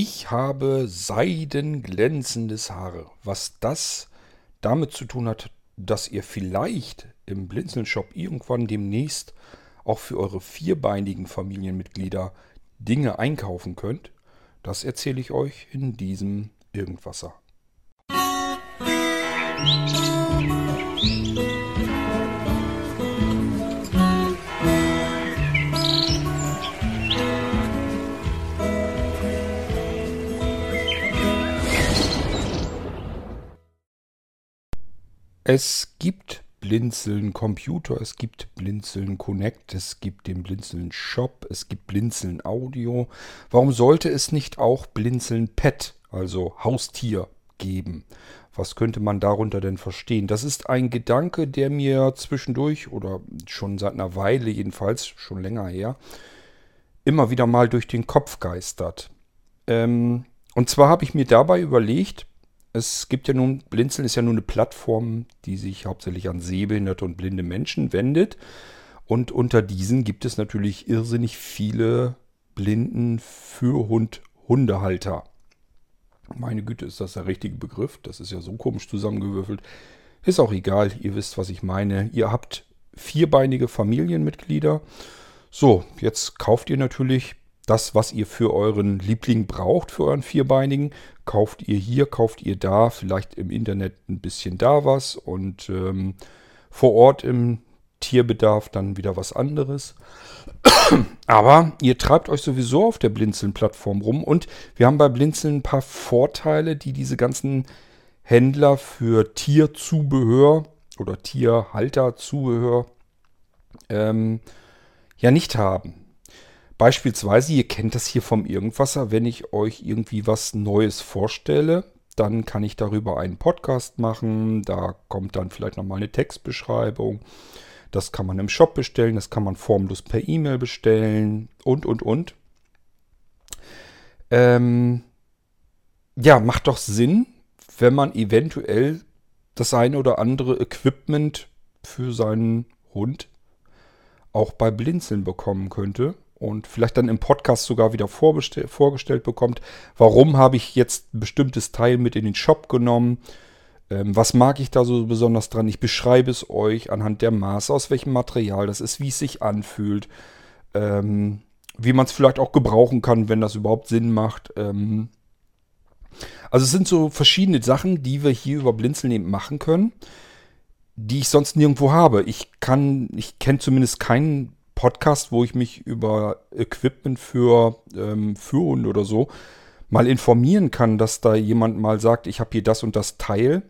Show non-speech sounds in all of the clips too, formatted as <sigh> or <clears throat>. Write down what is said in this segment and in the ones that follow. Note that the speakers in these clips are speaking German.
Ich habe seidenglänzendes Haare. Was das damit zu tun hat, dass ihr vielleicht im Blinzeln-Shop irgendwann demnächst auch für eure vierbeinigen Familienmitglieder Dinge einkaufen könnt, das erzähle ich euch in diesem Irgendwasser. Es gibt Blinzeln Computer, es gibt Blinzeln Connect, es gibt den Blinzeln Shop, es gibt Blinzeln Audio. Warum sollte es nicht auch Blinzeln Pet, also Haustier, geben? Was könnte man darunter denn verstehen? Das ist ein Gedanke, der mir zwischendurch oder schon seit einer Weile jedenfalls, schon länger her, immer wieder mal durch den Kopf geistert. Ähm, und zwar habe ich mir dabei überlegt, es gibt ja nun, Blinzeln ist ja nun eine Plattform, die sich hauptsächlich an sehbehinderte und blinde Menschen wendet. Und unter diesen gibt es natürlich irrsinnig viele Blinden für Hund Hundehalter. Meine Güte, ist das der richtige Begriff? Das ist ja so komisch zusammengewürfelt. Ist auch egal, ihr wisst, was ich meine. Ihr habt vierbeinige Familienmitglieder. So, jetzt kauft ihr natürlich das, was ihr für euren Liebling braucht, für euren Vierbeinigen, kauft ihr hier, kauft ihr da, vielleicht im Internet ein bisschen da was und ähm, vor Ort im Tierbedarf dann wieder was anderes. <clears throat> Aber ihr treibt euch sowieso auf der Blinzeln-Plattform rum und wir haben bei Blinzeln ein paar Vorteile, die diese ganzen Händler für Tierzubehör oder Tierhalterzubehör ähm, ja nicht haben. Beispielsweise, ihr kennt das hier vom Irgendwasser, wenn ich euch irgendwie was Neues vorstelle, dann kann ich darüber einen Podcast machen. Da kommt dann vielleicht nochmal eine Textbeschreibung. Das kann man im Shop bestellen, das kann man formlos per E-Mail bestellen und, und, und. Ähm, ja, macht doch Sinn, wenn man eventuell das eine oder andere Equipment für seinen Hund auch bei Blinzeln bekommen könnte und vielleicht dann im Podcast sogar wieder vorgestellt bekommt, warum habe ich jetzt ein bestimmtes Teil mit in den Shop genommen, ähm, was mag ich da so besonders dran. Ich beschreibe es euch anhand der Maße, aus welchem Material das ist, wie es sich anfühlt, ähm, wie man es vielleicht auch gebrauchen kann, wenn das überhaupt Sinn macht. Ähm, also es sind so verschiedene Sachen, die wir hier über Blinzeln eben machen können, die ich sonst nirgendwo habe. Ich kann, ich kenne zumindest keinen Podcast, wo ich mich über Equipment für ähm, Führhunde oder so mal informieren kann, dass da jemand mal sagt, ich habe hier das und das Teil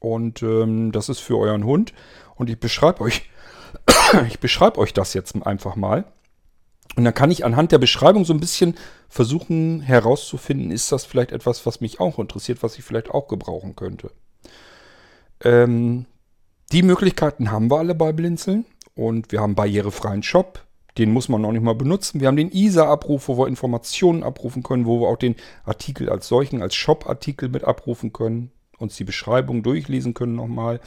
und ähm, das ist für euren Hund und ich beschreibe euch, <coughs> ich beschreibe euch das jetzt einfach mal. Und dann kann ich anhand der Beschreibung so ein bisschen versuchen herauszufinden, ist das vielleicht etwas, was mich auch interessiert, was ich vielleicht auch gebrauchen könnte. Ähm, die Möglichkeiten haben wir alle bei Blinzeln. Und wir haben barrierefreien Shop. Den muss man noch nicht mal benutzen. Wir haben den ISA-Abruf, wo wir Informationen abrufen können, wo wir auch den Artikel als solchen, als Shop-Artikel mit abrufen können, uns die Beschreibung durchlesen können nochmal,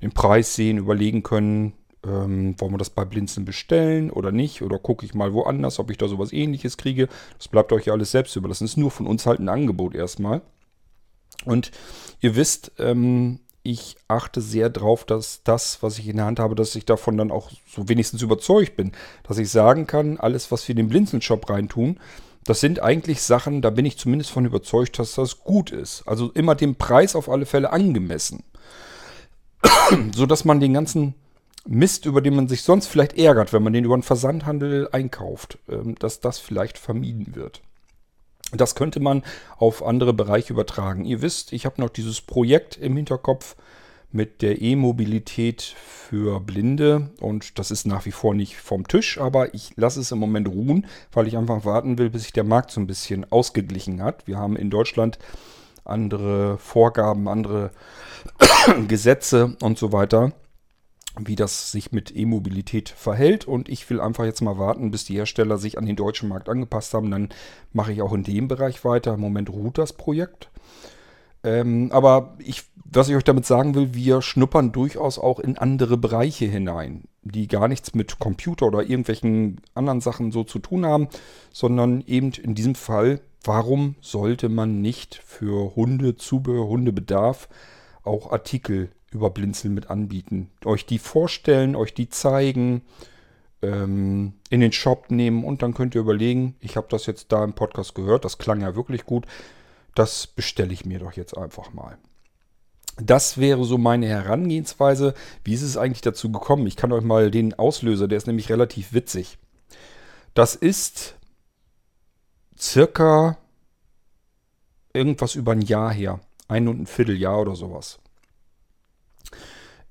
den Preis sehen, überlegen können, ähm, wollen wir das bei Blinzen bestellen oder nicht? Oder gucke ich mal woanders, ob ich da sowas ähnliches kriege. Das bleibt euch ja alles selbst überlassen. Das ist nur von uns halt ein Angebot erstmal. Und ihr wisst, ähm, ich achte sehr darauf, dass das, was ich in der Hand habe, dass ich davon dann auch so wenigstens überzeugt bin. Dass ich sagen kann, alles, was wir in den Blinzeln-Shop reintun, das sind eigentlich Sachen, da bin ich zumindest von überzeugt, dass das gut ist. Also immer dem Preis auf alle Fälle angemessen. <clears throat> so dass man den ganzen Mist, über den man sich sonst vielleicht ärgert, wenn man den über den Versandhandel einkauft, ähm, dass das vielleicht vermieden wird. Das könnte man auf andere Bereiche übertragen. Ihr wisst, ich habe noch dieses Projekt im Hinterkopf mit der E-Mobilität für Blinde und das ist nach wie vor nicht vom Tisch, aber ich lasse es im Moment ruhen, weil ich einfach warten will, bis sich der Markt so ein bisschen ausgeglichen hat. Wir haben in Deutschland andere Vorgaben, andere <coughs> Gesetze und so weiter wie das sich mit E-Mobilität verhält. Und ich will einfach jetzt mal warten, bis die Hersteller sich an den deutschen Markt angepasst haben. Dann mache ich auch in dem Bereich weiter. Im Moment ruht das Projekt. Ähm, aber ich, was ich euch damit sagen will, wir schnuppern durchaus auch in andere Bereiche hinein, die gar nichts mit Computer oder irgendwelchen anderen Sachen so zu tun haben, sondern eben in diesem Fall warum sollte man nicht für Hunde, Zubehör, Hundebedarf auch Artikel über Blinzeln mit anbieten? Euch die vorstellen, euch die zeigen, ähm, in den Shop nehmen und dann könnt ihr überlegen, ich habe das jetzt da im Podcast gehört, das klang ja wirklich gut, das bestelle ich mir doch jetzt einfach mal. Das wäre so meine Herangehensweise. Wie ist es eigentlich dazu gekommen? Ich kann euch mal den Auslöser, der ist nämlich relativ witzig. Das ist circa irgendwas über ein Jahr her. Ein und ein Vierteljahr oder sowas.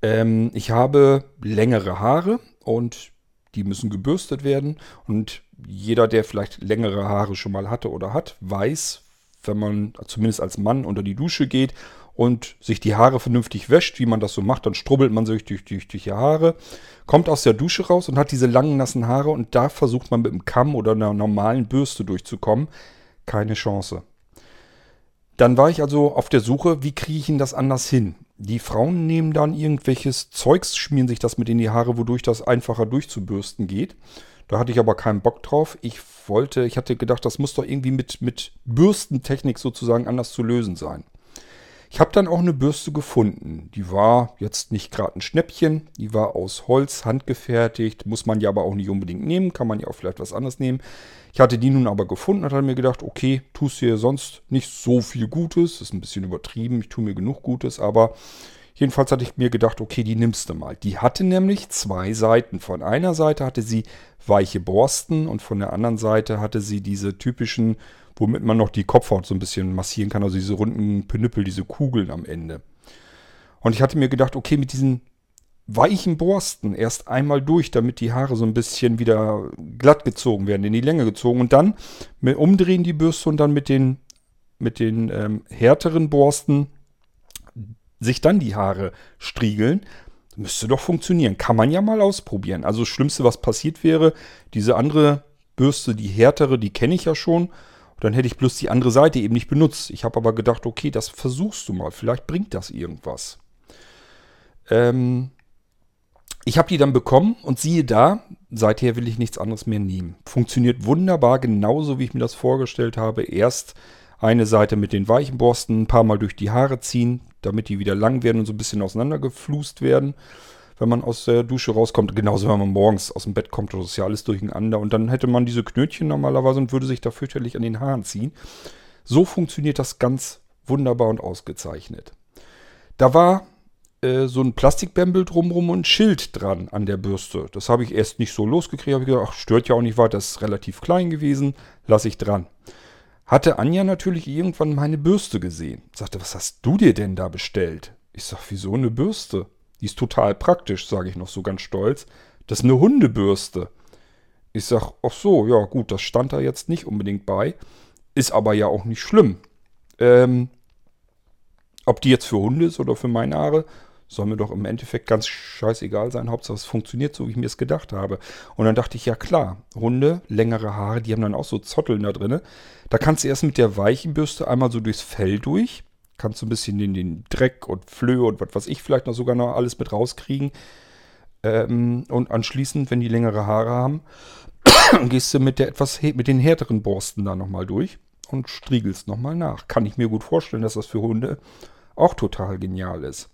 Ähm, ich habe längere Haare und die müssen gebürstet werden. Und jeder, der vielleicht längere Haare schon mal hatte oder hat, weiß, wenn man zumindest als Mann unter die Dusche geht und sich die Haare vernünftig wäscht, wie man das so macht, dann strubbelt man sich durch, durch, durch die Haare, kommt aus der Dusche raus und hat diese langen, nassen Haare und da versucht man mit einem Kamm oder einer normalen Bürste durchzukommen. Keine Chance. Dann war ich also auf der Suche, wie kriege ich ihn das anders hin? Die Frauen nehmen dann irgendwelches Zeugs, schmieren sich das mit in die Haare, wodurch das einfacher durchzubürsten geht. Da hatte ich aber keinen Bock drauf. Ich wollte, ich hatte gedacht, das muss doch irgendwie mit, mit Bürstentechnik sozusagen anders zu lösen sein. Ich habe dann auch eine Bürste gefunden. Die war jetzt nicht gerade ein Schnäppchen. Die war aus Holz, handgefertigt. Muss man ja aber auch nicht unbedingt nehmen. Kann man ja auch vielleicht was anderes nehmen. Ich hatte die nun aber gefunden und hatte mir gedacht, okay, tust dir sonst nicht so viel Gutes. Ist ein bisschen übertrieben. Ich tue mir genug Gutes. Aber jedenfalls hatte ich mir gedacht, okay, die nimmst du mal. Die hatte nämlich zwei Seiten. Von einer Seite hatte sie weiche Borsten und von der anderen Seite hatte sie diese typischen womit man noch die Kopfhaut so ein bisschen massieren kann, also diese runden Penüppel, diese Kugeln am Ende. Und ich hatte mir gedacht, okay, mit diesen weichen Borsten erst einmal durch, damit die Haare so ein bisschen wieder glatt gezogen werden, in die Länge gezogen und dann mit, umdrehen die Bürste und dann mit den, mit den ähm, härteren Borsten sich dann die Haare striegeln. Müsste doch funktionieren. Kann man ja mal ausprobieren. Also das Schlimmste, was passiert wäre, diese andere Bürste, die härtere, die kenne ich ja schon. Dann hätte ich bloß die andere Seite eben nicht benutzt. Ich habe aber gedacht, okay, das versuchst du mal. Vielleicht bringt das irgendwas. Ähm, ich habe die dann bekommen und siehe da, seither will ich nichts anderes mehr nehmen. Funktioniert wunderbar, genauso wie ich mir das vorgestellt habe. Erst eine Seite mit den weichen Borsten ein paar Mal durch die Haare ziehen, damit die wieder lang werden und so ein bisschen auseinandergeflust werden wenn man aus der Dusche rauskommt. Genauso, wenn man morgens aus dem Bett kommt, das ist ja alles durcheinander. Und dann hätte man diese Knötchen normalerweise und würde sich da fürchterlich an den Haaren ziehen. So funktioniert das ganz wunderbar und ausgezeichnet. Da war äh, so ein Plastikbämbel drumrum und ein Schild dran an der Bürste. Das habe ich erst nicht so losgekriegt. Habe ich gedacht, ach, stört ja auch nicht weiter, das ist relativ klein gewesen, lasse ich dran. Hatte Anja natürlich irgendwann meine Bürste gesehen. Sagte, was hast du dir denn da bestellt? Ich sag, wieso eine Bürste? Die ist total praktisch, sage ich noch so ganz stolz. Das ist eine Hundebürste. Ich sag, ach so, ja gut, das stand da jetzt nicht unbedingt bei. Ist aber ja auch nicht schlimm. Ähm, ob die jetzt für Hunde ist oder für meine Haare, soll mir doch im Endeffekt ganz scheißegal sein. Hauptsache es funktioniert so, wie ich mir es gedacht habe. Und dann dachte ich, ja klar, Hunde, längere Haare, die haben dann auch so Zotteln da drin. Da kannst du erst mit der weichen Bürste einmal so durchs Fell durch kannst du ein bisschen den, den Dreck und Flöhe und was weiß ich vielleicht noch sogar noch alles mit rauskriegen. Ähm, und anschließend, wenn die längere Haare haben, <coughs> gehst du mit der etwas mit den härteren Borsten da nochmal durch und striegelst nochmal nach. Kann ich mir gut vorstellen, dass das für Hunde auch total genial ist.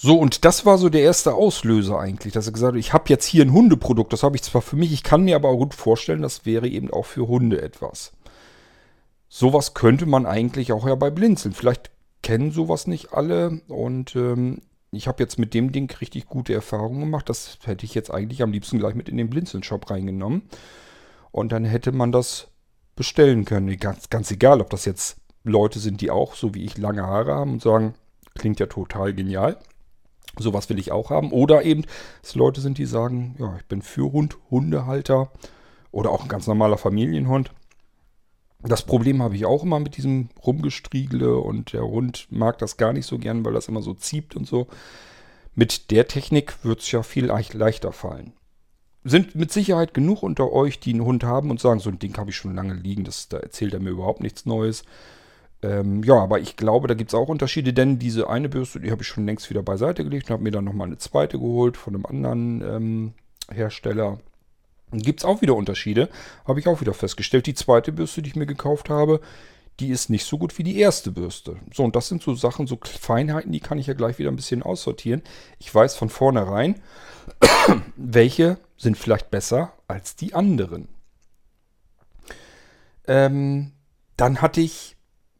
So, und das war so der erste Auslöser eigentlich, dass er gesagt hat, ich habe jetzt hier ein Hundeprodukt, das habe ich zwar für mich, ich kann mir aber auch gut vorstellen, das wäre eben auch für Hunde etwas. Sowas könnte man eigentlich auch ja bei Blinzeln. Vielleicht kennen sowas nicht alle und ähm, ich habe jetzt mit dem Ding richtig gute Erfahrungen gemacht. Das hätte ich jetzt eigentlich am liebsten gleich mit in den Blinzeln-Shop reingenommen. Und dann hätte man das bestellen können. Ganz, ganz egal, ob das jetzt Leute sind, die auch so wie ich lange Haare haben und sagen, klingt ja total genial. Sowas will ich auch haben. Oder eben, dass Leute sind, die sagen, ja, ich bin für Hund, Hundehalter oder auch ein ganz normaler Familienhund. Das Problem habe ich auch immer mit diesem Rumgestriegele und der Hund mag das gar nicht so gern, weil das immer so zieht und so. Mit der Technik wird es ja viel leichter fallen. Sind mit Sicherheit genug unter euch, die einen Hund haben und sagen, so ein Ding habe ich schon lange liegen, das, da erzählt er mir überhaupt nichts Neues. Ähm, ja, aber ich glaube, da gibt es auch Unterschiede, denn diese eine Bürste, die habe ich schon längst wieder beiseite gelegt und habe mir dann nochmal eine zweite geholt von einem anderen ähm, Hersteller. Gibt es auch wieder Unterschiede, habe ich auch wieder festgestellt. Die zweite Bürste, die ich mir gekauft habe, die ist nicht so gut wie die erste Bürste. So, und das sind so Sachen, so Feinheiten, die kann ich ja gleich wieder ein bisschen aussortieren. Ich weiß von vornherein, <coughs> welche sind vielleicht besser als die anderen. Ähm, dann hatte ich,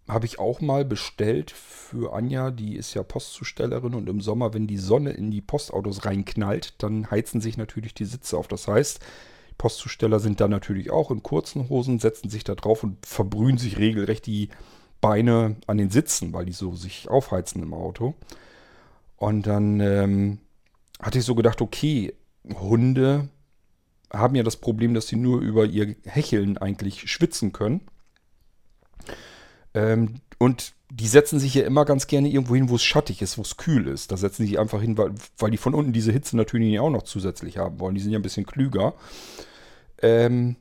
habe ich auch mal bestellt für Anja, die ist ja Postzustellerin und im Sommer, wenn die Sonne in die Postautos reinknallt, dann heizen sich natürlich die Sitze auf. Das heißt, Postzusteller sind dann natürlich auch in kurzen Hosen, setzen sich da drauf und verbrühen sich regelrecht die Beine an den Sitzen, weil die so sich aufheizen im Auto. Und dann ähm, hatte ich so gedacht, okay, Hunde haben ja das Problem, dass sie nur über ihr Hecheln eigentlich schwitzen können. Ähm, und die setzen sich ja immer ganz gerne irgendwo hin, wo es schattig ist, wo es kühl ist. Da setzen sie sich einfach hin, weil, weil die von unten diese Hitze natürlich auch noch zusätzlich haben wollen. Die sind ja ein bisschen klüger. Ähm,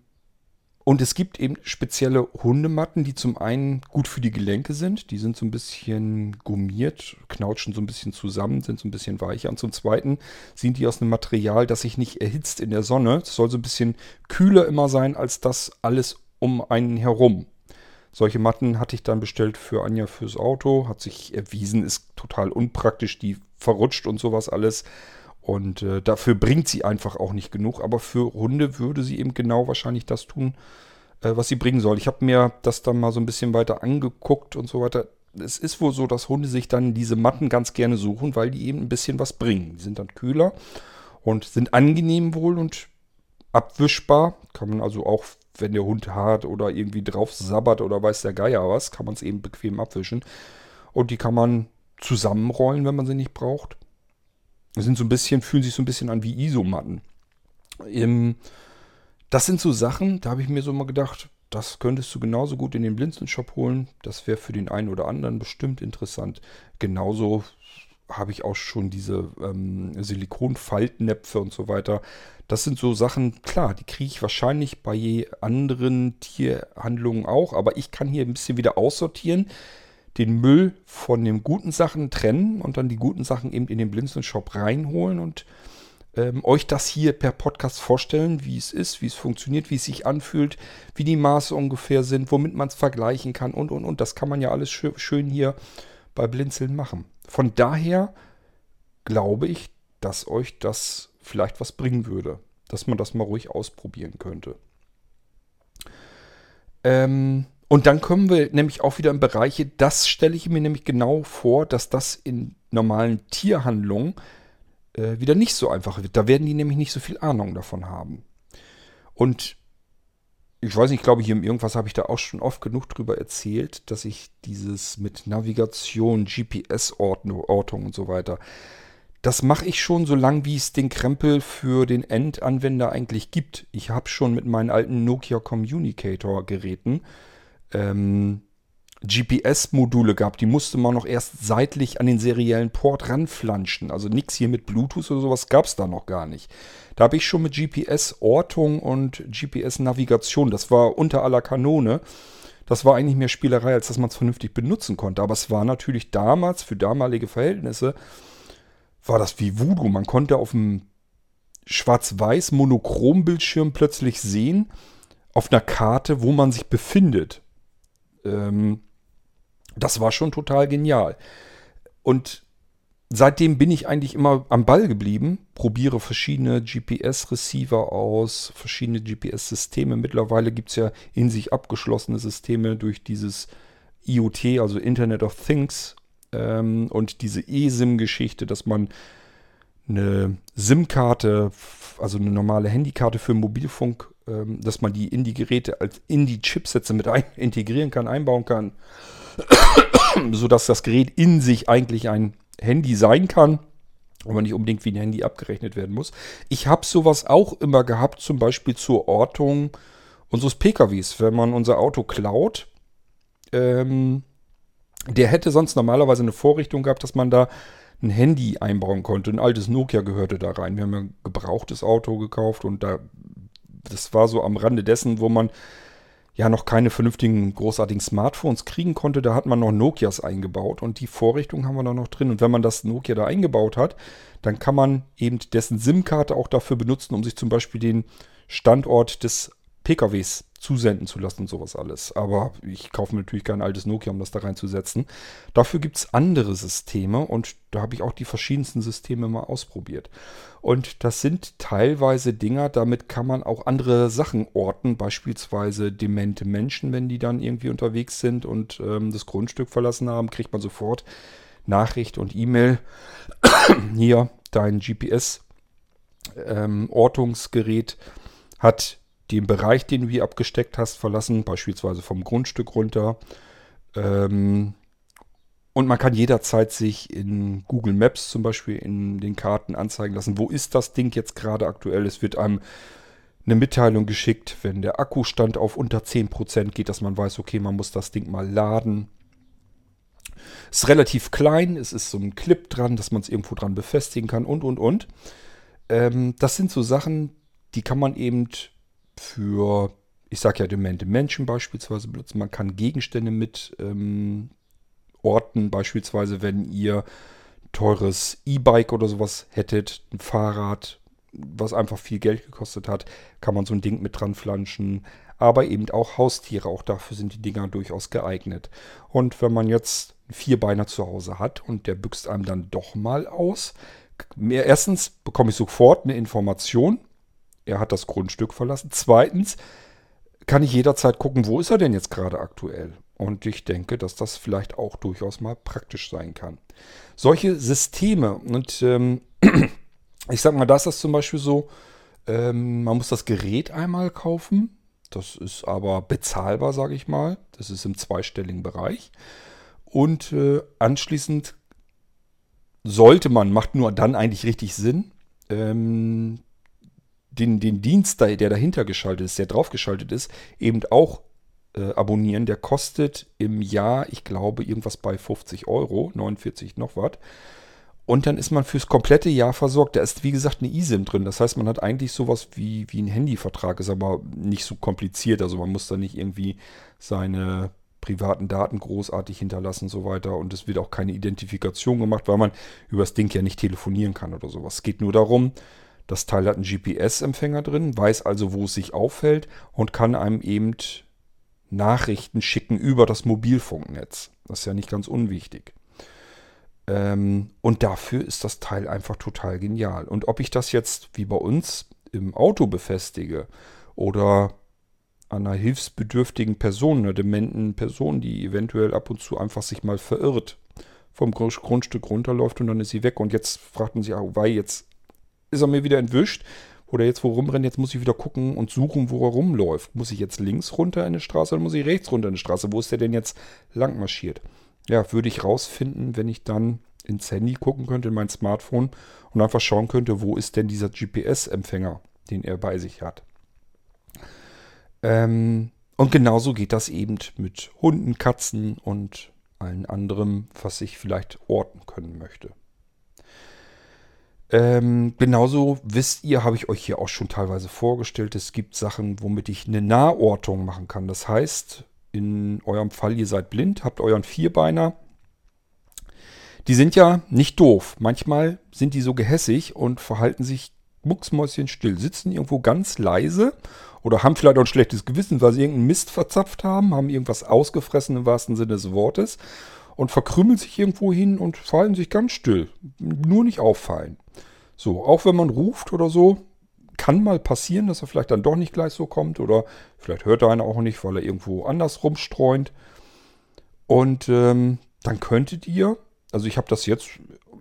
und es gibt eben spezielle Hundematten, die zum einen gut für die Gelenke sind. Die sind so ein bisschen gummiert, knautschen so ein bisschen zusammen, sind so ein bisschen weicher. Und zum zweiten sind die aus einem Material, das sich nicht erhitzt in der Sonne. Es soll so ein bisschen kühler immer sein als das alles um einen herum. Solche Matten hatte ich dann bestellt für Anja fürs Auto. Hat sich erwiesen, ist total unpraktisch. Die verrutscht und sowas alles. Und äh, dafür bringt sie einfach auch nicht genug. Aber für Hunde würde sie eben genau wahrscheinlich das tun, äh, was sie bringen soll. Ich habe mir das dann mal so ein bisschen weiter angeguckt und so weiter. Es ist wohl so, dass Hunde sich dann diese Matten ganz gerne suchen, weil die eben ein bisschen was bringen. Die sind dann kühler und sind angenehm wohl und abwischbar. Kann man also auch, wenn der Hund hart oder irgendwie drauf sabbert oder weiß der Geier was, kann man es eben bequem abwischen. Und die kann man zusammenrollen, wenn man sie nicht braucht sind so ein bisschen, fühlen sich so ein bisschen an wie Isomatten. Ähm, das sind so Sachen, da habe ich mir so mal gedacht, das könntest du genauso gut in den Blinzeln-Shop holen. Das wäre für den einen oder anderen bestimmt interessant. Genauso habe ich auch schon diese ähm, Silikonfaltnäpfe und so weiter. Das sind so Sachen, klar, die kriege ich wahrscheinlich bei anderen Tierhandlungen auch, aber ich kann hier ein bisschen wieder aussortieren den Müll von den guten Sachen trennen und dann die guten Sachen eben in den Blinzeln-Shop reinholen und ähm, euch das hier per Podcast vorstellen, wie es ist, wie es funktioniert, wie es sich anfühlt, wie die Maße ungefähr sind, womit man es vergleichen kann und und und. Das kann man ja alles schön, schön hier bei Blinzeln machen. Von daher glaube ich, dass euch das vielleicht was bringen würde, dass man das mal ruhig ausprobieren könnte. Ähm, und dann kommen wir nämlich auch wieder in Bereiche, das stelle ich mir nämlich genau vor, dass das in normalen Tierhandlungen äh, wieder nicht so einfach wird. Da werden die nämlich nicht so viel Ahnung davon haben. Und ich weiß nicht, ich glaube, hier im Irgendwas habe ich da auch schon oft genug drüber erzählt, dass ich dieses mit Navigation, GPS-Ortung und so weiter, das mache ich schon so lange, wie es den Krempel für den Endanwender eigentlich gibt. Ich habe schon mit meinen alten Nokia Communicator Geräten ähm, GPS-Module gab. Die musste man noch erst seitlich an den seriellen Port ranflanschen. Also nichts hier mit Bluetooth oder sowas gab es da noch gar nicht. Da habe ich schon mit GPS-Ortung und GPS-Navigation, das war unter aller Kanone. Das war eigentlich mehr Spielerei, als dass man es vernünftig benutzen konnte. Aber es war natürlich damals, für damalige Verhältnisse, war das wie Voodoo. Man konnte auf dem schwarz-weiß Monochrom-Bildschirm plötzlich sehen, auf einer Karte, wo man sich befindet. Ähm, das war schon total genial. Und seitdem bin ich eigentlich immer am Ball geblieben, probiere verschiedene GPS-Receiver aus, verschiedene GPS-Systeme. Mittlerweile gibt es ja in sich abgeschlossene Systeme durch dieses IoT, also Internet of Things ähm, und diese eSIM-Geschichte, dass man eine SIM-Karte, also eine normale Handykarte für Mobilfunk ähm, dass man die in die Geräte als in die Chipsätze mit ein, <laughs> integrieren kann, einbauen kann, <coughs> sodass das Gerät in sich eigentlich ein Handy sein kann, aber nicht unbedingt wie ein Handy abgerechnet werden muss. Ich habe sowas auch immer gehabt, zum Beispiel zur Ortung unseres PKWs. Wenn man unser Auto klaut, ähm, der hätte sonst normalerweise eine Vorrichtung gehabt, dass man da ein Handy einbauen konnte. Ein altes Nokia gehörte da rein. Wir haben ein gebrauchtes Auto gekauft und da das war so am Rande dessen, wo man ja noch keine vernünftigen, großartigen Smartphones kriegen konnte, da hat man noch Nokias eingebaut und die Vorrichtung haben wir da noch drin. Und wenn man das Nokia da eingebaut hat, dann kann man eben dessen SIM-Karte auch dafür benutzen, um sich zum Beispiel den Standort des PKWs zusenden zu lassen und sowas alles. Aber ich kaufe mir natürlich kein altes Nokia, um das da reinzusetzen. Dafür gibt es andere Systeme und da habe ich auch die verschiedensten Systeme mal ausprobiert. Und das sind teilweise Dinger, damit kann man auch andere Sachen orten, beispielsweise demente Menschen, wenn die dann irgendwie unterwegs sind und ähm, das Grundstück verlassen haben, kriegt man sofort Nachricht und E-Mail. Hier, dein GPS-Ortungsgerät ähm, hat den Bereich, den du hier abgesteckt hast, verlassen, beispielsweise vom Grundstück runter. Ähm, und man kann jederzeit sich in Google Maps zum Beispiel in den Karten anzeigen lassen, wo ist das Ding jetzt gerade aktuell. Es wird einem eine Mitteilung geschickt, wenn der Akkustand auf unter 10% geht, dass man weiß, okay, man muss das Ding mal laden. Es ist relativ klein, es ist so ein Clip dran, dass man es irgendwo dran befestigen kann und, und, und. Ähm, das sind so Sachen, die kann man eben für, ich sage ja, demente Menschen beispielsweise benutzen. Man kann Gegenstände mit ähm, orten, beispielsweise wenn ihr teures E-Bike oder sowas hättet, ein Fahrrad, was einfach viel Geld gekostet hat, kann man so ein Ding mit dran flanschen. Aber eben auch Haustiere, auch dafür sind die Dinger durchaus geeignet. Und wenn man jetzt einen Vierbeiner zu Hause hat und der büxt einem dann doch mal aus, erstens bekomme ich sofort eine Information, er hat das Grundstück verlassen. Zweitens kann ich jederzeit gucken, wo ist er denn jetzt gerade aktuell. Und ich denke, dass das vielleicht auch durchaus mal praktisch sein kann. Solche Systeme, und ähm, <clears throat> ich sag mal, da ist das zum Beispiel so, ähm, man muss das Gerät einmal kaufen. Das ist aber bezahlbar, sage ich mal. Das ist im zweistelligen Bereich. Und äh, anschließend sollte man, macht nur dann eigentlich richtig Sinn, ähm, den, den Dienst, der dahinter geschaltet ist, der draufgeschaltet ist, eben auch äh, abonnieren. Der kostet im Jahr, ich glaube, irgendwas bei 50 Euro, 49 noch was. Und dann ist man fürs komplette Jahr versorgt. Da ist, wie gesagt, eine eSIM drin. Das heißt, man hat eigentlich sowas wie, wie ein Handyvertrag, ist aber nicht so kompliziert. Also man muss da nicht irgendwie seine privaten Daten großartig hinterlassen und so weiter. Und es wird auch keine Identifikation gemacht, weil man über das Ding ja nicht telefonieren kann oder sowas. Es geht nur darum, das Teil hat einen GPS-Empfänger drin, weiß also, wo es sich auffällt und kann einem eben Nachrichten schicken über das Mobilfunknetz. Das ist ja nicht ganz unwichtig. Ähm, und dafür ist das Teil einfach total genial. Und ob ich das jetzt wie bei uns im Auto befestige oder einer hilfsbedürftigen Person, einer dementen Person, die eventuell ab und zu einfach sich mal verirrt, vom Grundstück runterläuft und dann ist sie weg. Und jetzt fragt man sich, weil jetzt ist er mir wieder entwischt. Oder jetzt wo rumrennt, jetzt muss ich wieder gucken und suchen, wo er rumläuft. Muss ich jetzt links runter in die Straße oder muss ich rechts runter in die Straße? Wo ist der denn jetzt lang marschiert? Ja, würde ich rausfinden, wenn ich dann ins Handy gucken könnte, in mein Smartphone und einfach schauen könnte, wo ist denn dieser GPS-Empfänger, den er bei sich hat. Ähm, und genauso geht das eben mit Hunden, Katzen und allen anderen, was ich vielleicht orten können möchte. Ähm, genauso wisst ihr, habe ich euch hier auch schon teilweise vorgestellt, es gibt Sachen, womit ich eine Nahortung machen kann. Das heißt, in eurem Fall, ihr seid blind, habt euren Vierbeiner. Die sind ja nicht doof. Manchmal sind die so gehässig und verhalten sich mucksmäuschen still, sitzen irgendwo ganz leise oder haben vielleicht auch ein schlechtes Gewissen, weil sie irgendeinen Mist verzapft haben, haben irgendwas ausgefressen im wahrsten Sinne des Wortes und verkrümmeln sich irgendwo hin und fallen sich ganz still. Nur nicht auffallen. So, auch wenn man ruft oder so, kann mal passieren, dass er vielleicht dann doch nicht gleich so kommt oder vielleicht hört er einen auch nicht, weil er irgendwo anders rumstreunt. Und ähm, dann könntet ihr, also ich habe das jetzt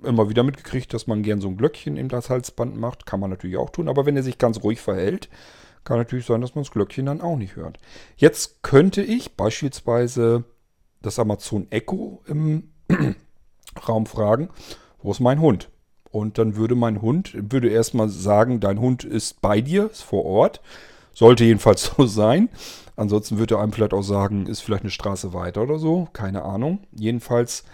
immer wieder mitgekriegt, dass man gern so ein Glöckchen in das Halsband macht, kann man natürlich auch tun, aber wenn er sich ganz ruhig verhält, kann natürlich sein, dass man das Glöckchen dann auch nicht hört. Jetzt könnte ich beispielsweise das Amazon Echo im <clears throat> Raum fragen, wo ist mein Hund? Und dann würde mein Hund, würde erstmal sagen, dein Hund ist bei dir, ist vor Ort. Sollte jedenfalls <laughs> so sein. Ansonsten würde er einem vielleicht auch sagen, ist vielleicht eine Straße weiter oder so. Keine Ahnung. Jedenfalls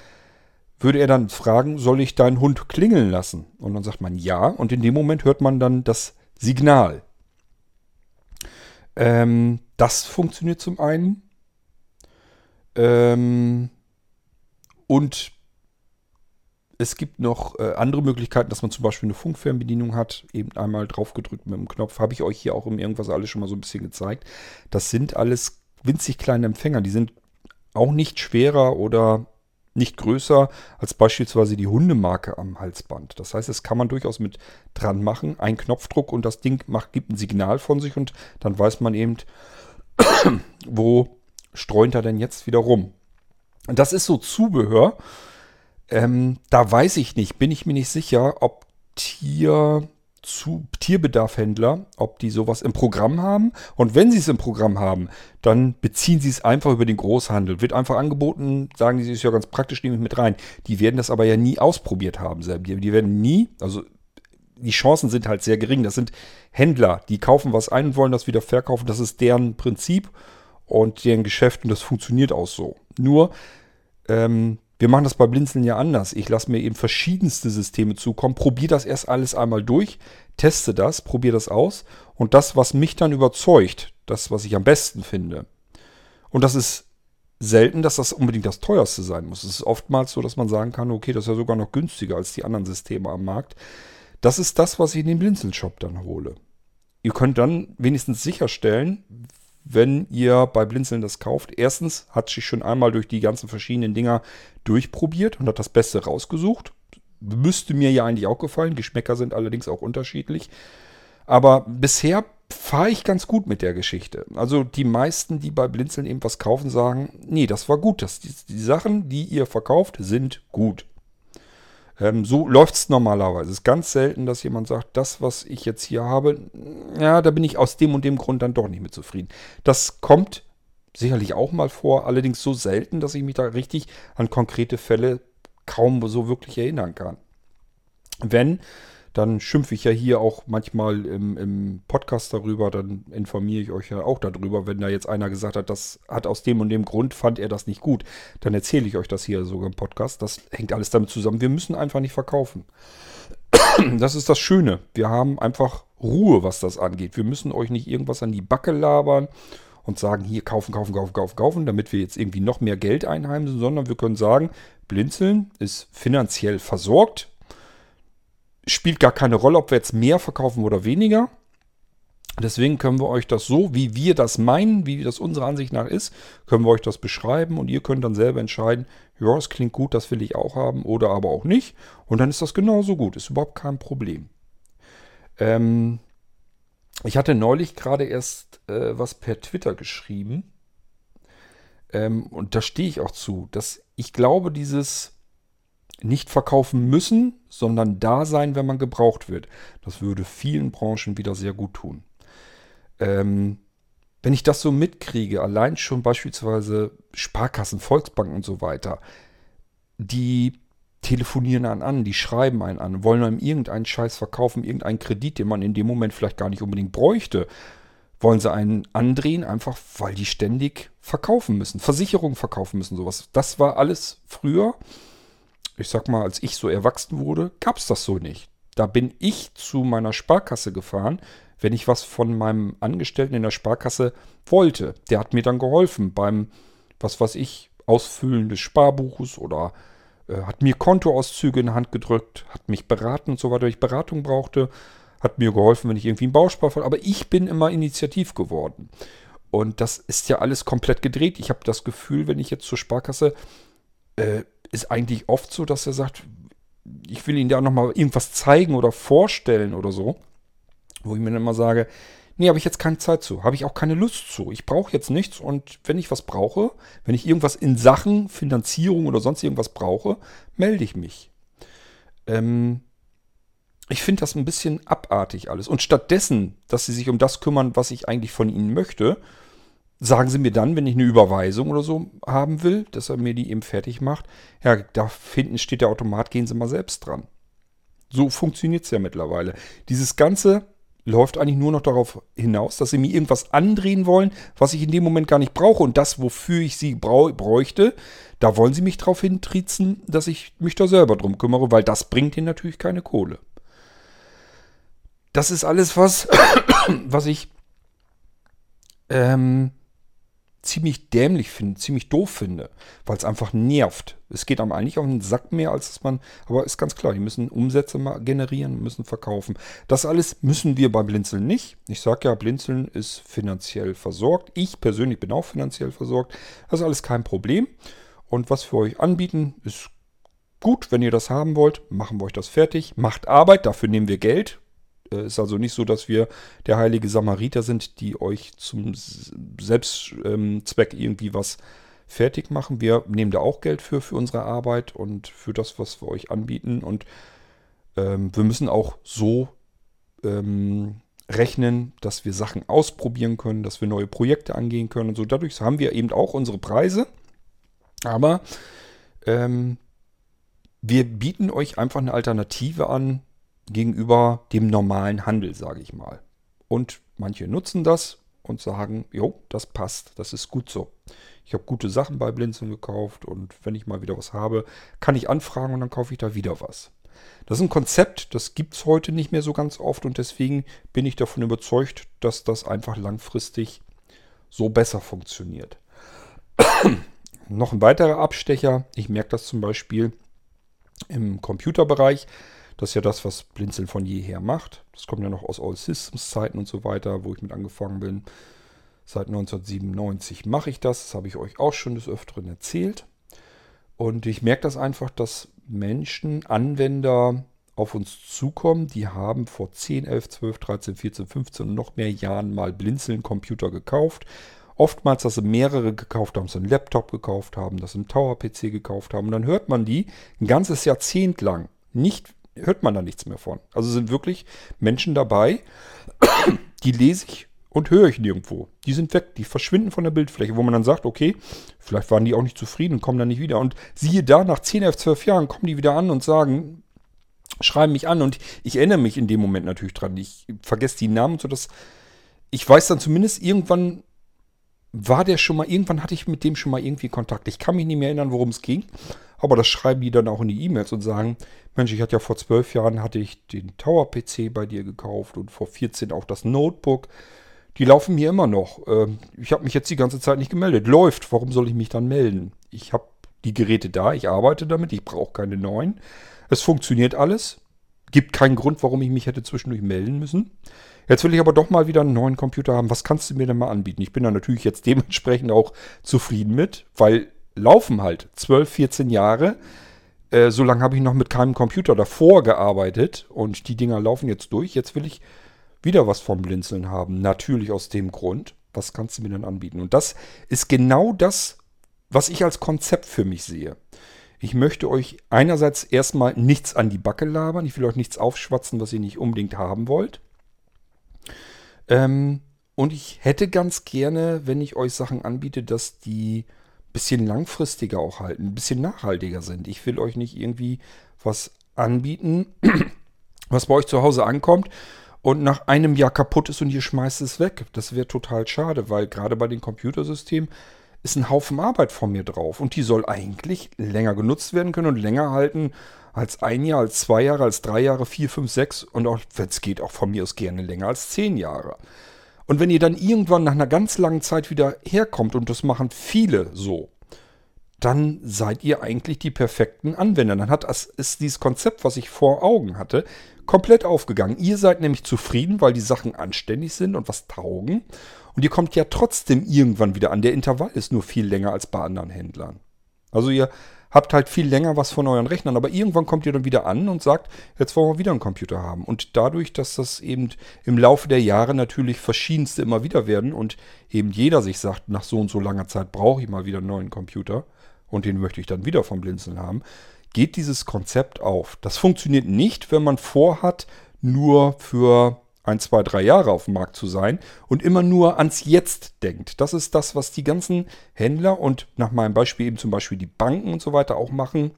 würde er dann fragen, soll ich deinen Hund klingeln lassen? Und dann sagt man ja. Und in dem Moment hört man dann das Signal. Ähm, das funktioniert zum einen. Ähm, und es gibt noch äh, andere Möglichkeiten, dass man zum Beispiel eine Funkfernbedienung hat. Eben einmal draufgedrückt mit dem Knopf. Habe ich euch hier auch im Irgendwas alles schon mal so ein bisschen gezeigt. Das sind alles winzig kleine Empfänger. Die sind auch nicht schwerer oder nicht größer als beispielsweise die Hundemarke am Halsband. Das heißt, das kann man durchaus mit dran machen. Ein Knopfdruck und das Ding macht, gibt ein Signal von sich und dann weiß man eben, <coughs> wo streunt er denn jetzt wieder rum. Das ist so Zubehör. Ähm, da weiß ich nicht, bin ich mir nicht sicher, ob Tier zu Tierbedarfhändler, ob die sowas im Programm haben. Und wenn sie es im Programm haben, dann beziehen sie es einfach über den Großhandel. Wird einfach angeboten, sagen die, ist ja ganz praktisch, nehme ich mit rein. Die werden das aber ja nie ausprobiert haben. Die, die werden nie, also die Chancen sind halt sehr gering. Das sind Händler, die kaufen was ein und wollen das wieder verkaufen. Das ist deren Prinzip und deren Geschäft und das funktioniert auch so. Nur, ähm, wir machen das bei Blinzeln ja anders. Ich lasse mir eben verschiedenste Systeme zukommen, probiere das erst alles einmal durch, teste das, probiere das aus und das, was mich dann überzeugt, das, was ich am besten finde. Und das ist selten, dass das unbedingt das teuerste sein muss. Es ist oftmals so, dass man sagen kann, okay, das ist ja sogar noch günstiger als die anderen Systeme am Markt. Das ist das, was ich in den Blinzeln-Shop dann hole. Ihr könnt dann wenigstens sicherstellen, wenn ihr bei Blinzeln das kauft. Erstens hat sich schon einmal durch die ganzen verschiedenen Dinger durchprobiert und hat das Beste rausgesucht. Müsste mir ja eigentlich auch gefallen. Geschmäcker sind allerdings auch unterschiedlich. Aber bisher fahre ich ganz gut mit der Geschichte. Also die meisten, die bei Blinzeln eben was kaufen, sagen, nee, das war gut. Das, die, die Sachen, die ihr verkauft, sind gut. Ähm, so läuft es normalerweise. Es ist ganz selten, dass jemand sagt, das, was ich jetzt hier habe, ja, da bin ich aus dem und dem Grund dann doch nicht mit zufrieden. Das kommt sicherlich auch mal vor, allerdings so selten, dass ich mich da richtig an konkrete Fälle kaum so wirklich erinnern kann. Wenn, dann schimpfe ich ja hier auch manchmal im, im, Podcast darüber, dann informiere ich euch ja auch darüber, wenn da jetzt einer gesagt hat, das hat aus dem und dem Grund, fand er das nicht gut, dann erzähle ich euch das hier sogar im Podcast. Das hängt alles damit zusammen. Wir müssen einfach nicht verkaufen. <clears throat> Das ist das Schöne. Wir haben einfach Ruhe, was das angeht. Wir müssen euch nicht irgendwas an die Backe labern und sagen, hier kaufen, kaufen, kaufen, kaufen, kaufen, damit wir jetzt irgendwie noch mehr Geld einheimsen, sondern wir können sagen, Blinzeln ist finanziell versorgt spielt gar keine Rolle, ob wir jetzt mehr verkaufen oder weniger. Deswegen können wir euch das so, wie wir das meinen, wie das unserer Ansicht nach ist, können wir euch das beschreiben und ihr könnt dann selber entscheiden, ja, es klingt gut, das will ich auch haben oder aber auch nicht. Und dann ist das genauso gut, ist überhaupt kein Problem. Ähm, ich hatte neulich gerade erst äh, was per Twitter geschrieben ähm, und da stehe ich auch zu, dass ich glaube, dieses nicht verkaufen müssen, sondern da sein, wenn man gebraucht wird. Das würde vielen Branchen wieder sehr gut tun. Ähm, wenn ich das so mitkriege, allein schon beispielsweise Sparkassen, Volksbanken und so weiter, die telefonieren einen an, die schreiben einen an, wollen einem irgendeinen Scheiß verkaufen, irgendeinen Kredit, den man in dem Moment vielleicht gar nicht unbedingt bräuchte, wollen sie einen andrehen, einfach weil die ständig verkaufen müssen, Versicherungen verkaufen müssen, sowas. Das war alles früher ich sag mal, als ich so erwachsen wurde, gab es das so nicht. Da bin ich zu meiner Sparkasse gefahren, wenn ich was von meinem Angestellten in der Sparkasse wollte. Der hat mir dann geholfen beim, was weiß ich, Ausfüllen des Sparbuches oder äh, hat mir Kontoauszüge in die Hand gedrückt, hat mich beraten und so weiter, wenn ich Beratung brauchte, hat mir geholfen, wenn ich irgendwie einen Bausparfall. Aber ich bin immer initiativ geworden. Und das ist ja alles komplett gedreht. Ich habe das Gefühl, wenn ich jetzt zur Sparkasse äh, ist eigentlich oft so, dass er sagt, ich will Ihnen da nochmal irgendwas zeigen oder vorstellen oder so. Wo ich mir dann immer sage, nee, habe ich jetzt keine Zeit zu, habe ich auch keine Lust zu. Ich brauche jetzt nichts und wenn ich was brauche, wenn ich irgendwas in Sachen Finanzierung oder sonst irgendwas brauche, melde ich mich. Ähm, ich finde das ein bisschen abartig alles. Und stattdessen, dass sie sich um das kümmern, was ich eigentlich von ihnen möchte, sagen Sie mir dann, wenn ich eine Überweisung oder so haben will, dass er mir die eben fertig macht, ja, da hinten steht der Automat, gehen Sie mal selbst dran. So funktioniert es ja mittlerweile. Dieses Ganze läuft eigentlich nur noch darauf hinaus, dass Sie mir irgendwas andrehen wollen, was ich in dem Moment gar nicht brauche. Und das, wofür ich Sie bräuchte, da wollen Sie mich darauf hintritzen, dass ich mich da selber drum kümmere, weil das bringt Ihnen natürlich keine Kohle. Das ist alles was, <coughs> was ich ähm, ziemlich dämlich finde, ziemlich doof finde, weil es einfach nervt. Es geht einem eigentlich auf den Sack mehr, als dass man, aber ist ganz klar, die müssen Umsätze mal generieren, müssen verkaufen. Das alles müssen wir bei Blinzeln nicht. Ich sage ja, Blinzeln ist finanziell versorgt. Ich persönlich bin auch finanziell versorgt. Das ist alles kein Problem. Und was wir euch anbieten, ist gut. Wenn ihr das haben wollt, machen wir euch das fertig. Macht Arbeit, dafür nehmen wir Geld. Äh, ist also nicht so, dass wir der heilige Samariter sind, die euch zum Selbstzweck irgendwie was fertig machen. Wir nehmen da auch Geld für, für unsere Arbeit und für das, was wir euch anbieten. Und ähm, wir müssen auch so ähm, rechnen, dass wir Sachen ausprobieren können, dass wir neue Projekte angehen können und so. Dadurch haben wir eben auch unsere Preise. Aber ähm, wir bieten euch einfach eine Alternative an, gegenüber dem normalen Handel, sage ich mal. Und manche nutzen das und sagen, jo, das passt, das ist gut so. Ich habe gute Sachen bei Blinzeln gekauft und wenn ich mal wieder was habe, kann ich anfragen und dann kaufe ich da wieder was. Das ist ein Konzept, das gibt es heute nicht mehr so ganz oft und deswegen bin ich davon überzeugt, dass das einfach langfristig so besser funktioniert. Noch ein weiterer Abstecher, ich merke das zum Beispiel im Computerbereich. Das ist ja das, was Blinzeln von jeher macht. Das kommt ja noch aus All Systems Zeiten und so weiter, wo ich mit angefangen bin. Seit 1997 mache ich das. Das habe ich euch auch schon des Öfteren erzählt. Und ich merke das einfach, dass Menschen, Anwender auf uns zukommen, die haben vor 10, 11, 12, 13, 14, 15 und noch mehr Jahren mal Blinzeln Computer gekauft. Oftmals, dass sie mehrere gekauft haben, sie einen Laptop gekauft haben, dass sie einen Tower-PC gekauft haben. Und dann hört man die ein ganzes Jahrzehnt lang nicht hört man da nichts mehr von. Also sind wirklich Menschen dabei, <clears throat> die lese ich und höre ich nirgendwo. Die sind weg, die verschwinden von der Bildfläche, wo man dann sagt, okay, vielleicht waren die auch nicht zufrieden und kommen dann nicht wieder. Und siehe da, nach 10, 11, 12 Jahren kommen die wieder an und sagen, schreiben mich an und ich erinnere mich in dem Moment natürlich dran. Ich vergesse die Namen, sodass ich weiß dann zumindest irgendwann war der schon mal, irgendwann hatte ich mit dem schon mal irgendwie Kontakt. Ich kann mich nicht mehr erinnern, worum es ging. Aber das schreiben die dann auch in die E-Mails und sagen, Mensch, ich hatte ja vor zwölf Jahren hatte ich den Tower-PC bei dir gekauft und vor 14 auch das Notebook. Die laufen mir immer noch. Ähm, ich habe mich jetzt die ganze Zeit nicht gemeldet. Läuft, warum soll ich mich dann melden? Ich habe die Geräte da, ich arbeite damit, ich brauche keine neuen. Es funktioniert alles. Gibt keinen Grund, warum ich mich hätte zwischendurch melden müssen. Jetzt will ich aber doch mal wieder einen neuen Computer haben. Was kannst du mir denn mal anbieten? Ich bin da natürlich jetzt dementsprechend auch zufrieden mit, weil laufen halt 12, 14 Jahre. Äh, so lange habe ich noch mit keinem Computer davor gearbeitet und die Dinger laufen jetzt durch. Jetzt will ich wieder was vom Blinzeln haben. Natürlich aus dem Grund. Was kannst du mir denn anbieten? Und das ist genau das, was ich als Konzept für mich sehe. Ich möchte euch einerseits erstmal nichts an die Backe labern. Ich will euch nichts aufschwatzen, was ihr nicht unbedingt haben wollt. Ähm, und ich hätte ganz gerne, wenn ich euch Sachen anbiete, dass die bisschen langfristiger auch halten, ein bisschen nachhaltiger sind. Ich will euch nicht irgendwie was anbieten, <clears throat> was bei euch zu Hause ankommt und nach einem Jahr kaputt ist und ihr schmeißt es weg. Das wäre total schade, weil gerade bei den Computersystemen ist ein Haufen Arbeit von mir drauf und die soll eigentlich länger genutzt werden können und länger halten als ein Jahr, als zwei Jahre, als drei Jahre, vier, fünf, sechs und auch, wenn es geht, auch von mir aus gerne länger als zehn Jahre. Und wenn ihr dann irgendwann nach einer ganz langen Zeit wieder herkommt, und das machen viele so, dann seid ihr eigentlich die perfekten Anwender. Dann hat es, ist dieses Konzept, was ich vor Augen hatte, komplett aufgegangen. Ihr seid nämlich zufrieden, weil die Sachen anständig sind und was taugen. Und ihr kommt ja trotzdem irgendwann wieder an. Der Intervall ist nur viel länger als bei anderen Händlern. Also ihr habt halt viel länger was von euren Rechnern, aber irgendwann kommt ihr dann wieder an und sagt, jetzt wollen wir wieder einen Computer haben. Und dadurch, dass das eben im Laufe der Jahre natürlich verschiedenste immer wieder werden und eben jeder sich sagt, nach so und so langer Zeit brauche ich mal wieder einen neuen Computer und den möchte ich dann wieder vom Blinzeln haben, geht dieses Konzept auf. Das funktioniert nicht, wenn man vorhat, nur für ein, zwei, drei Jahre auf dem Markt zu sein und immer nur ans Jetzt denkt. Das ist das, was die ganzen Händler und nach meinem Beispiel eben zum Beispiel die Banken und so weiter auch machen.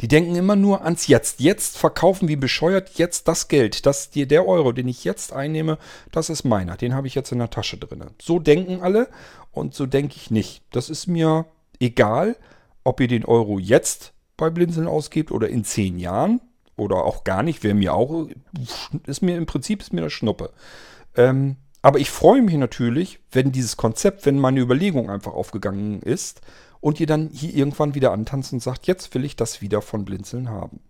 Die denken immer nur ans Jetzt. Jetzt verkaufen wie bescheuert jetzt das Geld. Das, der Euro, den ich jetzt einnehme, das ist meiner. Den habe ich jetzt in der Tasche drin. So denken alle und so denke ich nicht. Das ist mir egal, ob ihr den Euro jetzt bei Blinzeln ausgebt oder in zehn Jahren oder auch gar nicht, wäre mir auch, ist mir im Prinzip ist mir das Schnuppe. Ähm, aber ich freue mich natürlich, wenn dieses Konzept, wenn meine Überlegung einfach aufgegangen ist und ihr dann hier irgendwann wieder antanzt und sagt, jetzt will ich das wieder von Blinzeln haben.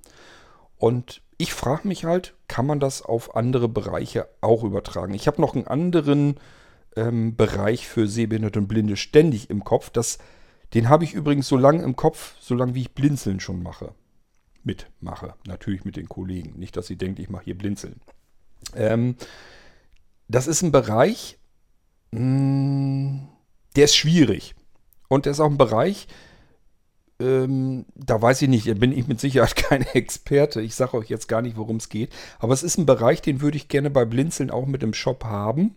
Und ich frage mich halt, kann man das auf andere Bereiche auch übertragen? Ich habe noch einen anderen ähm, Bereich für Sehbehinderte und Blinde ständig im Kopf. Das, den habe ich übrigens so lange im Kopf, so lange wie ich Blinzeln schon mache. Mitmache. Natürlich mit den Kollegen. Nicht, dass sie denkt, ich mache hier Blinzeln. Ähm, das ist ein Bereich, mh, mm, der ist schwierig. Und der ist auch ein Bereich, ähm, da weiß ich nicht, da bin ich mit Sicherheit <laughs> kein Experte. Ich sage euch jetzt gar nicht, worum es geht. Aber es ist ein Bereich, den würde ich gerne bei Blinzeln auch mit im Shop haben.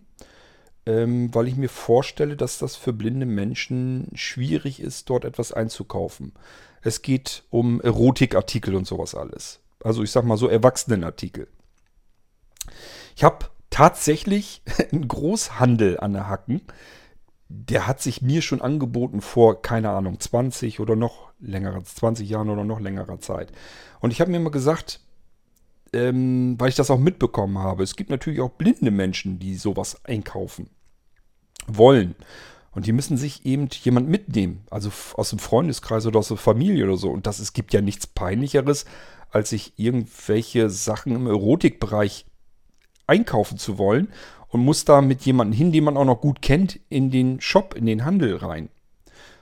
Ähm, weil ich mir vorstelle, dass das für blinde Menschen schwierig ist, dort etwas einzukaufen. Es geht um Erotikartikel und sowas alles. Also ich sag mal so Erwachsenenartikel. Ich habe tatsächlich <laughs> einen Großhandel an der Hacken. Der hat sich mir schon angeboten vor, keine Ahnung, 20 oder noch längerer, 20 Jahren oder noch längerer Zeit. Und ich habe mir immer gesagt, ähm, weil ich das auch mitbekommen habe, es gibt natürlich auch blinde Menschen, die sowas einkaufen wollen. Und die müssen sich eben jemand mitnehmen, also aus dem Freundeskreis oder aus der Familie oder so. Und das, es gibt ja nichts Peinlicheres, als sich irgendwelche Sachen im Erotikbereich einkaufen zu wollen und muss da mit jemandem hin, den man auch noch gut kennt, in den Shop, in den Handel rein.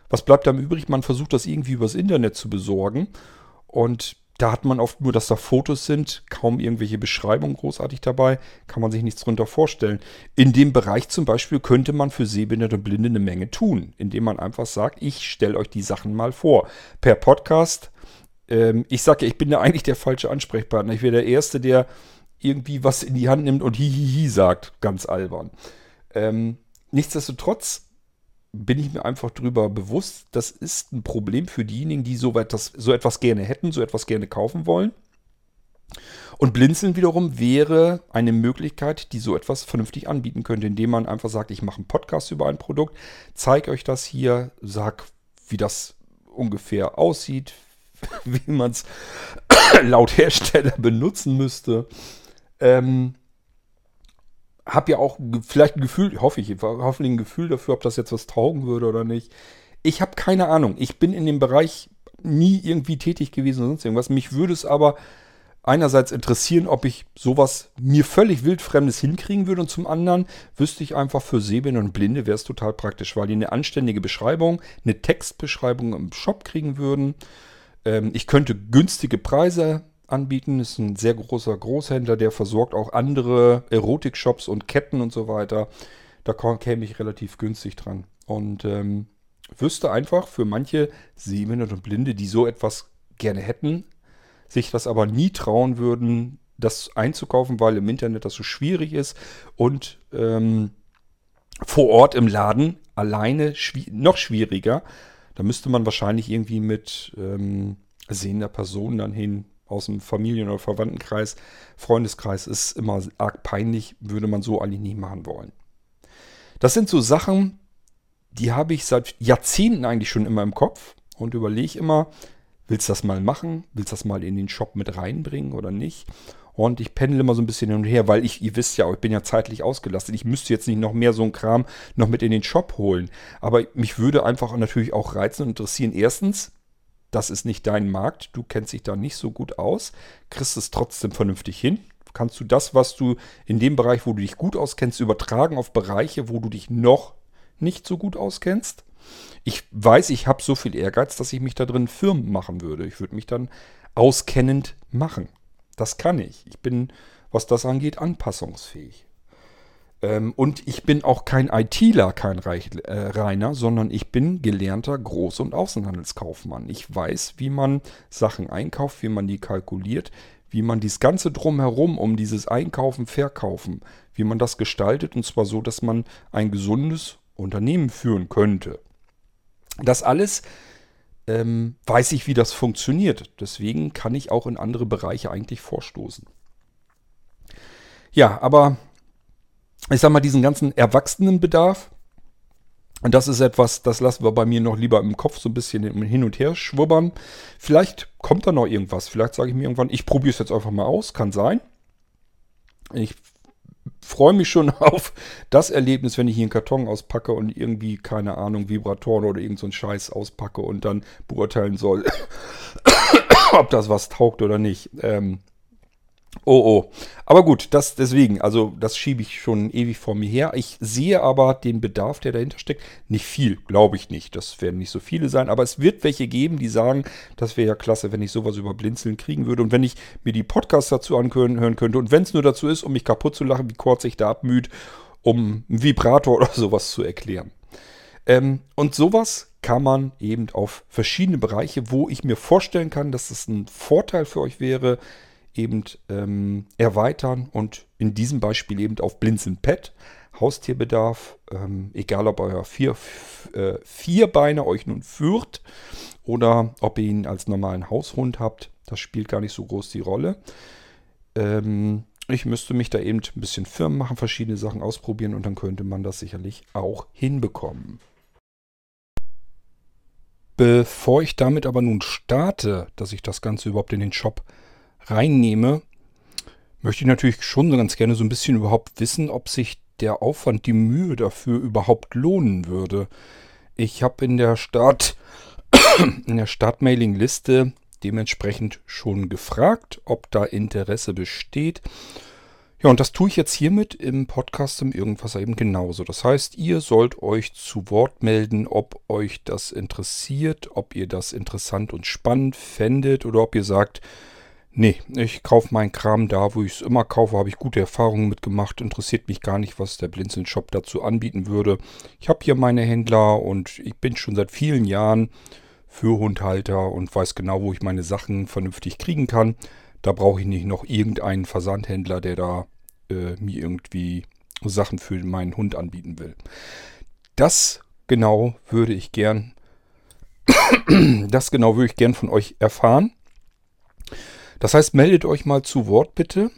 Was bleibt dann übrig? Man versucht das irgendwie übers Internet zu besorgen und da hat man oft nur, dass da Fotos sind, kaum irgendwelche Beschreibungen großartig dabei, kann man sich nichts drunter vorstellen. In dem Bereich zum Beispiel könnte man für Sehbehinderte und Blinde eine Menge tun, indem man einfach sagt, ich stelle euch die Sachen mal vor. Per Podcast. Ähm, ich sage ja, ich bin da eigentlich der falsche Ansprechpartner. Ich wäre der Erste, der irgendwie was in die Hand nimmt und hihihi sagt, ganz albern. Ähm, nichtsdestotrotz bin ich mir einfach drüber bewusst, das ist ein Problem für diejenigen, die so etwas, so etwas gerne hätten, so etwas gerne kaufen wollen. Und Blinzeln wiederum wäre eine Möglichkeit, die so etwas vernünftig anbieten könnte, indem man einfach sagt, ich mache einen Podcast über ein Produkt, zeige euch das hier, sag, wie das ungefähr aussieht, <laughs> wie man es <coughs> laut Hersteller benutzen müsste. Ähm, habe ja auch vielleicht ein Gefühl, hoffe ich, hoffentlich ein Gefühl dafür, ob das jetzt was taugen würde oder nicht. Ich habe keine Ahnung. Ich bin in dem Bereich nie irgendwie tätig gewesen oder sonst irgendwas. Mich würde es aber einerseits interessieren, ob ich sowas mir völlig wildfremdes hinkriegen würde und zum anderen wüsste ich einfach für Sehbehinderte und Blinde wäre es total praktisch, weil die eine anständige Beschreibung, eine Textbeschreibung im Shop kriegen würden. Ähm, ich könnte günstige Preise anbieten. Ist ein sehr großer Großhändler, der versorgt auch andere Erotik-Shops und Ketten und so weiter. Da käme ich relativ günstig dran. Und ähm, wüsste einfach für manche Sehbehinderte und Blinde, die so etwas gerne hätten, sich das aber nie trauen würden, das einzukaufen, weil im Internet das so schwierig ist und ähm, vor Ort im Laden alleine schwi noch schwieriger. Da müsste man wahrscheinlich irgendwie mit ähm, sehender Person dann hin, aus dem Familien- oder Verwandtenkreis, Freundeskreis ist immer arg peinlich, würde man so eigentlich nie machen wollen. Das sind so Sachen, die habe ich seit Jahrzehnten eigentlich schon immer im Kopf und überlege immer, willst du das mal machen? Willst du das mal in den Shop mit reinbringen oder nicht? Und ich pendle immer so ein bisschen hin und her, weil ich, ihr wisst ja, ich bin ja zeitlich ausgelastet. Ich müsste jetzt nicht noch mehr so ein Kram noch mit in den Shop holen. Aber mich würde einfach natürlich auch reizen und interessieren. Erstens, das ist nicht dein Markt, du kennst dich da nicht so gut aus, kriegst es trotzdem vernünftig hin. Kannst du das, was du in dem Bereich, wo du dich gut auskennst, übertragen auf Bereiche, wo du dich noch nicht so gut auskennst? Ich weiß, ich habe so viel Ehrgeiz, dass ich mich da drin firm machen würde. Ich würde mich dann auskennend machen. Das kann ich. Ich bin, was das angeht, anpassungsfähig. Ähm, und ich bin auch kein ITler, kein äh, Reiner, sondern ich bin gelernter Groß- und Außenhandelskaufmann. Ich weiß, wie man Sachen einkauft, wie man die kalkuliert, wie man dieses ganze drumherum um dieses Einkaufen, Verkaufen, wie man das gestaltet und zwar so, dass man ein gesundes Unternehmen führen könnte. Das alles ähm, weiß ich, wie das funktioniert. Deswegen kann ich auch in andere Bereiche eigentlich vorstoßen. Ja, aber ich sag mal, diesen ganzen Erwachsenenbedarf, und das ist etwas, das lassen wir bei mir noch lieber im Kopf so ein bisschen hin und her schwubbern. Vielleicht kommt da noch irgendwas. Vielleicht sage ich mir irgendwann, ich probiere es jetzt einfach mal aus. Kann sein. Ich freue mich schon <laughs> auf das Erlebnis, wenn ich hier einen Karton auspacke und irgendwie, keine Ahnung, Vibratoren oder irgend so Scheiß auspacke und dann beurteilen soll, <coughs> ob das was taugt oder nicht. Ähm, Oh, oh. Aber gut, das deswegen, also das schiebe ich schon ewig vor mir her. Ich sehe aber den Bedarf, der dahinter steckt. Nicht viel, glaube ich nicht. Das werden nicht so viele sein, aber es wird welche geben, die sagen, das wäre ja klasse, wenn ich sowas über Blinzeln kriegen würde und wenn ich mir die Podcasts dazu anhören könnte und wenn es nur dazu ist, um mich kaputt zu lachen, wie kurz sich da abmüht, um einen Vibrator <laughs> oder sowas zu erklären. Ähm, und sowas kann man eben auf verschiedene Bereiche, wo ich mir vorstellen kann, dass es ein Vorteil für euch wäre, eben ähm, erweitern und in diesem Beispiel eben auf Blinzeln Pet, Haustierbedarf, ähm, egal ob euer vier, äh, Vierbeiner euch nun führt oder ob ihr ihn als normalen Haushund habt, das spielt gar nicht so groß die Rolle. Ähm, ich müsste mich da eben ein bisschen firm machen, verschiedene Sachen ausprobieren und dann könnte man das sicherlich auch hinbekommen. Bevor ich damit aber nun starte, dass ich das Ganze überhaupt in den Shop reinnehme, möchte ich natürlich schon ganz gerne so ein bisschen überhaupt wissen, ob sich der Aufwand, die Mühe dafür überhaupt lohnen würde. Ich habe in der Start, <coughs> in der Startmailing-Liste dementsprechend schon gefragt, ob da Interesse besteht. Ja, und das tue ich jetzt hiermit im Podcast im Irgendwas eben genauso. Das heißt, ihr sollt euch zu Wort melden, ob euch das interessiert, ob ihr das interessant und spannend fändet oder ob ihr sagt, Nee, ich kaufe meinen Kram da, wo ich es immer kaufe, habe ich gute Erfahrungen mitgemacht. Interessiert mich gar nicht, was der Blinzeln Shop dazu anbieten würde. Ich habe hier meine Händler und ich bin schon seit vielen Jahren für Hundhalter und weiß genau, wo ich meine Sachen vernünftig kriegen kann. Da brauche ich nicht noch irgendeinen Versandhändler, der da äh, mir irgendwie Sachen für meinen Hund anbieten will. Das genau würde ich gern, <coughs> das genau würde ich gern von euch erfahren. Das heißt, meldet euch mal zu Wort bitte.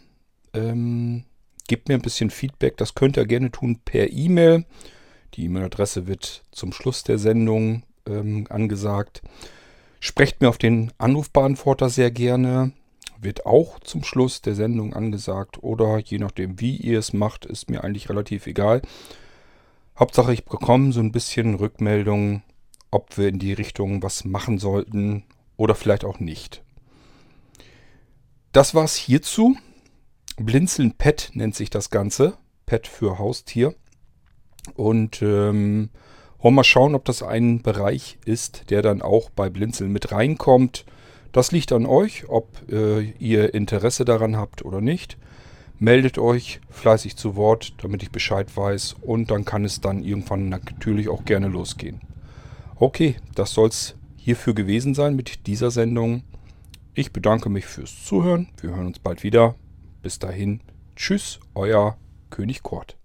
Ähm, gebt mir ein bisschen Feedback. Das könnt ihr gerne tun per E-Mail. Die E-Mail-Adresse wird zum Schluss der Sendung ähm, angesagt. Sprecht mir auf den Anrufbeantworter sehr gerne. Wird auch zum Schluss der Sendung angesagt. Oder je nachdem, wie ihr es macht, ist mir eigentlich relativ egal. Hauptsache, ich bekomme so ein bisschen Rückmeldung, ob wir in die Richtung was machen sollten oder vielleicht auch nicht. Das war's hierzu. Blinzeln Pet nennt sich das Ganze. Pet für Haustier. Und ähm, wollen mal schauen, ob das ein Bereich ist, der dann auch bei Blinzeln mit reinkommt. Das liegt an euch, ob äh, ihr Interesse daran habt oder nicht. Meldet euch fleißig zu Wort, damit ich Bescheid weiß. Und dann kann es dann irgendwann natürlich auch gerne losgehen. Okay, das soll es hierfür gewesen sein mit dieser Sendung. Ich bedanke mich fürs Zuhören. Wir hören uns bald wieder. Bis dahin. Tschüss, euer König Kort.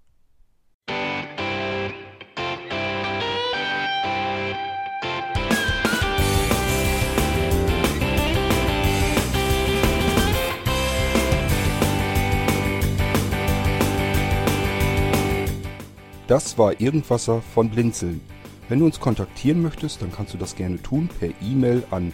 Das war Irgendwasser von Blinzeln. Wenn du uns kontaktieren möchtest, dann kannst du das gerne tun per E-Mail an